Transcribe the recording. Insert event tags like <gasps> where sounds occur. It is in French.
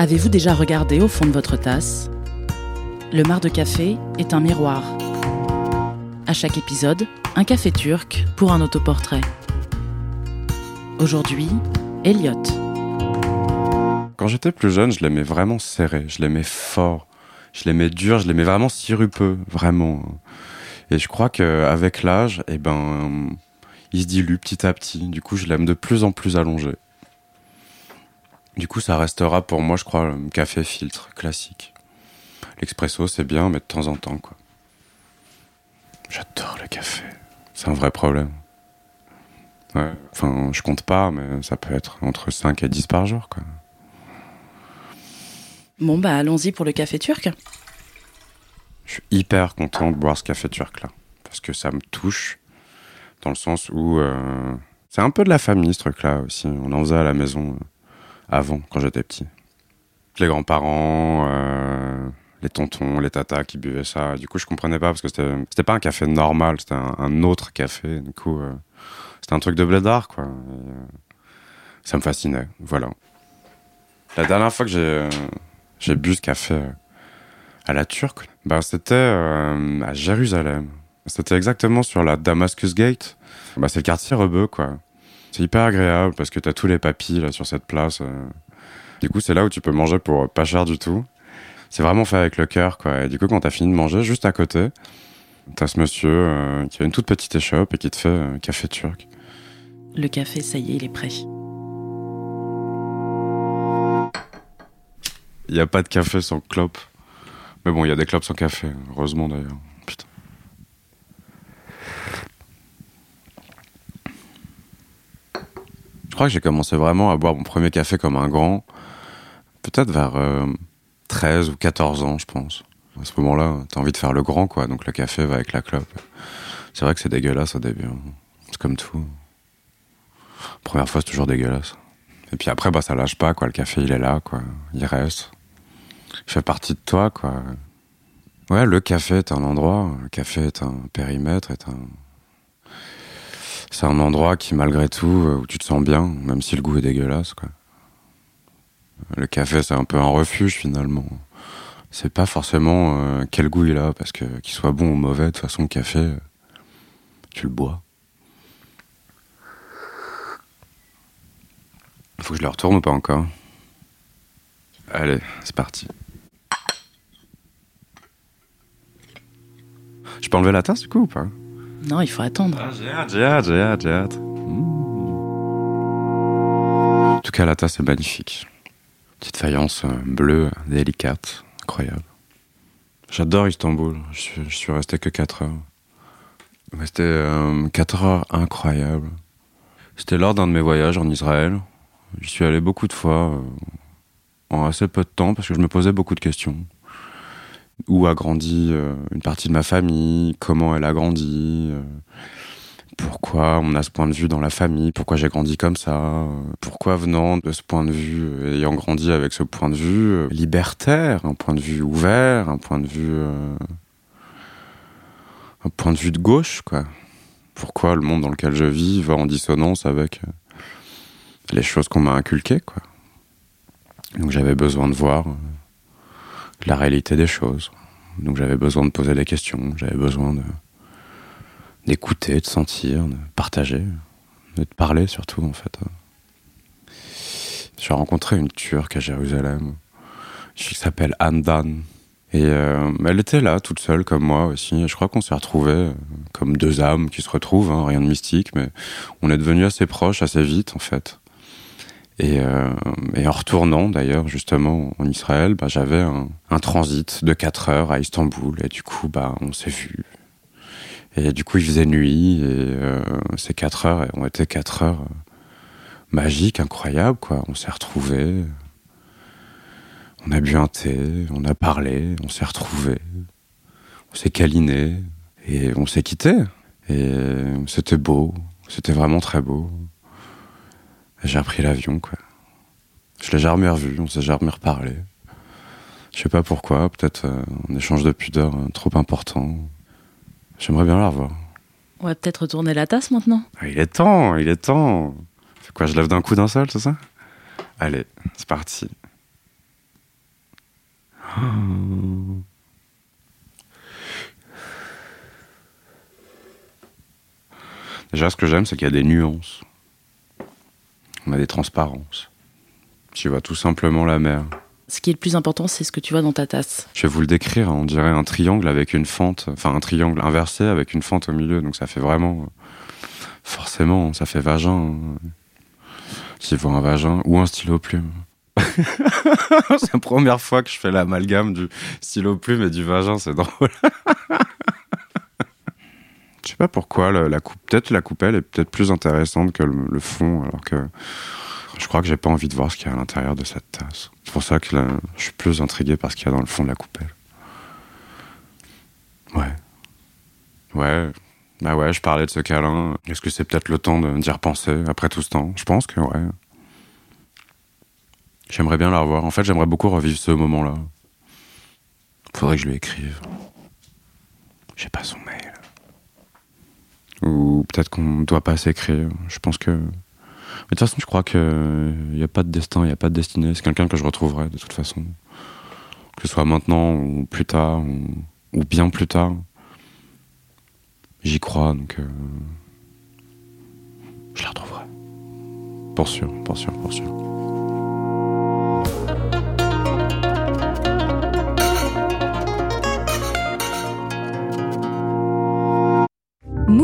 Avez-vous déjà regardé au fond de votre tasse? Le mar de café est un miroir. À chaque épisode, un café turc pour un autoportrait. Aujourd'hui, Elliot. Quand j'étais plus jeune, je l'aimais vraiment serré, je l'aimais fort, je l'aimais dur, je l'aimais vraiment sirupeux, vraiment. Et je crois qu'avec l'âge, eh ben, il se dilue petit à petit. Du coup, je l'aime de plus en plus allongé. Du coup, ça restera pour moi, je crois, le café filtre classique. L'expresso, c'est bien, mais de temps en temps, quoi. J'adore le café. C'est un vrai problème. Ouais. Enfin, je compte pas, mais ça peut être entre 5 et 10 par jour, quoi. Bon, bah allons-y pour le café turc. Je suis hyper content de boire ce café turc là. Parce que ça me touche. Dans le sens où. euh, c'est un peu de la famille ce truc là aussi. On en faisait à la maison euh, avant, quand j'étais petit. Les grands-parents, euh, les tontons, les tatas qui buvaient ça. Du coup, je comprenais pas parce que c'était pas un café normal, c'était un, autre café. Du coup, euh, c'était un truc de blédard quoi. Euh, ça me fascinait. Voilà. La dernière fois que j'ai bu ce café à la turque, bah, c'était à Jérusalem. C'était exactement sur la Damascus Gate. Bah, c'est le quartier rebeu, quoi. C'est hyper agréable parce que t'as tous les papilles là sur cette place. euh. Du coup, c'est là où tu peux manger pour pas cher du tout. C'est vraiment fait avec le cœur, quoi. Et du coup, quand t'as fini de manger, juste à côté, t'as ce monsieur euh, qui a une toute petite échoppe et qui te fait euh, café turc. Le café, ça y est, il est prêt. Il n'y a pas de café sans clope. Mais bon, il y a des clopes sans café, heureusement d'ailleurs. Putain. Je crois que j'ai commencé vraiment à boire mon premier café comme un grand, peut-être vers euh, 13 ou 14 ans, je pense. À ce moment-là, t'as envie de faire le grand, quoi, donc le café va avec la clope. C'est vrai que c'est dégueulasse au début. hein. C'est comme tout. Première fois, c'est toujours dégueulasse. Et puis après, bah, ça lâche pas, quoi. Le café, il est là, quoi. Il reste. Il fait partie de toi, quoi. Ouais, le café est un endroit. Le café est un périmètre, est un. C'est un endroit qui, malgré tout, euh, où tu te sens bien, même si le goût est dégueulasse, quoi. Le café, c'est un peu un refuge, finalement. C'est pas forcément euh, quel goût il a, parce que qu'il soit bon ou mauvais, de toute façon, le café, euh, tu le bois. Faut que je le retourne ou pas encore? Allez, c'est parti. Je peux enlever la tasse du coup ou pas? Non, il faut attendre. Ah, j'ai hâte, j'ai hâte, j'ai hâte, j'ai hâte. Mmh. En tout cas, la tasse est magnifique. Petite faïence euh, bleue, délicate, incroyable. J'adore Istanbul. Je suis, je suis resté que 4 heures. Mais C'était euh, 4 heures incroyables. C'était lors d'un de mes voyages en Israël. J'y suis allé beaucoup de fois, euh, en assez peu de temps, parce que je me posais beaucoup de questions. Où a grandi euh, une partie de ma famille Comment elle a grandi euh, Pourquoi on a ce point de vue dans la famille Pourquoi j'ai grandi comme ça euh, Pourquoi venant de ce point de vue, ayant grandi avec ce point de vue libertaire, un point de vue ouvert, un point de vue... un point de vue de gauche, quoi. Pourquoi le monde dans lequel je vis va en dissonance avec les choses qu'on m'a inculquées, quoi. Donc j'avais besoin de voir la réalité des choses. Donc j'avais besoin de poser des questions, j'avais besoin d'écouter, de sentir, de partager, de parler surtout en fait. J'ai rencontré une Turque à Jérusalem qui s'appelle Andan. Et euh, elle était là, toute seule, comme moi aussi. Je crois qu'on s'est retrouvés euh, comme deux âmes qui se retrouvent, hein, rien de mystique, mais on est devenus assez proches assez vite, en fait. Et, euh, et en retournant, d'ailleurs, justement, en Israël, bah, j'avais un, transit de 4 heures à Istanbul. Et du coup, bah, on s'est vus. Et du coup, il faisait nuit, et euh, ces quatre heures ont été quatre heures euh, magiques, incroyables, quoi. On s'est retrouvés, on a bu un thé, on a parlé, on s'est retrouvés, on s'est câlinés, et on s'est quittés. Et c'était beau, c'était vraiment très beau. J'ai repris l'avion, quoi. Je l'ai jamais revu, on s'est jamais reparlé. Je sais pas pourquoi, peut-être euh, un échange de pudeur euh, trop important. J'aimerais bien la revoir. On va peut-être retourner la tasse maintenant. Ah, il est temps, il est temps. C'est quoi, je lève d'un coup d'un seul, c'est ça? Allez, c'est parti. <gasps> Déjà, ce que j'aime, c'est qu'il y a des nuances. On a des transparences. Tu vois tout simplement la mer. Ce qui est le plus important, c'est ce que tu vois dans ta tasse. Je vais vous le décrire, hein. on dirait un triangle avec une fente, enfin un triangle inversé avec une fente au milieu, donc ça fait vraiment, forcément, ça fait vagin. S'il voit un vagin ou un stylo plume. <laughs> c'est la première fois que je fais l'amalgame du stylo plume et du vagin, c'est drôle. <laughs> je sais pas pourquoi, la, coupe, peut-être la coupelle est peut-être plus intéressante que le, fond, alors que je crois que j'ai pas envie de voir ce qu'il y a à l'intérieur de cette tasse. C'est pour ça que je suis plus intrigué par ce qu'il y a dans le fond de la coupelle. Ouais. Ouais. Bah ouais, je parlais de ce câlin. Est-ce que c'est peut-être le temps d'y repenser après tout ce temps? Je pense que ouais. J'aimerais bien la revoir. En fait, j'aimerais beaucoup revivre ce moment-là. Faudrait que je lui écrive. J'ai pas son mail. Ou peut-être qu'on ne doit pas s'écrire. Je pense que mais de toute façon, je crois qu'il n'y a pas de destin, il n'y a pas de destinée. C'est quelqu'un que je retrouverai de toute façon. Que ce soit maintenant ou plus tard, ou, bien plus tard. J'y crois, donc euh, je la retrouverai. Pour sûr, pour sûr, pour sûr.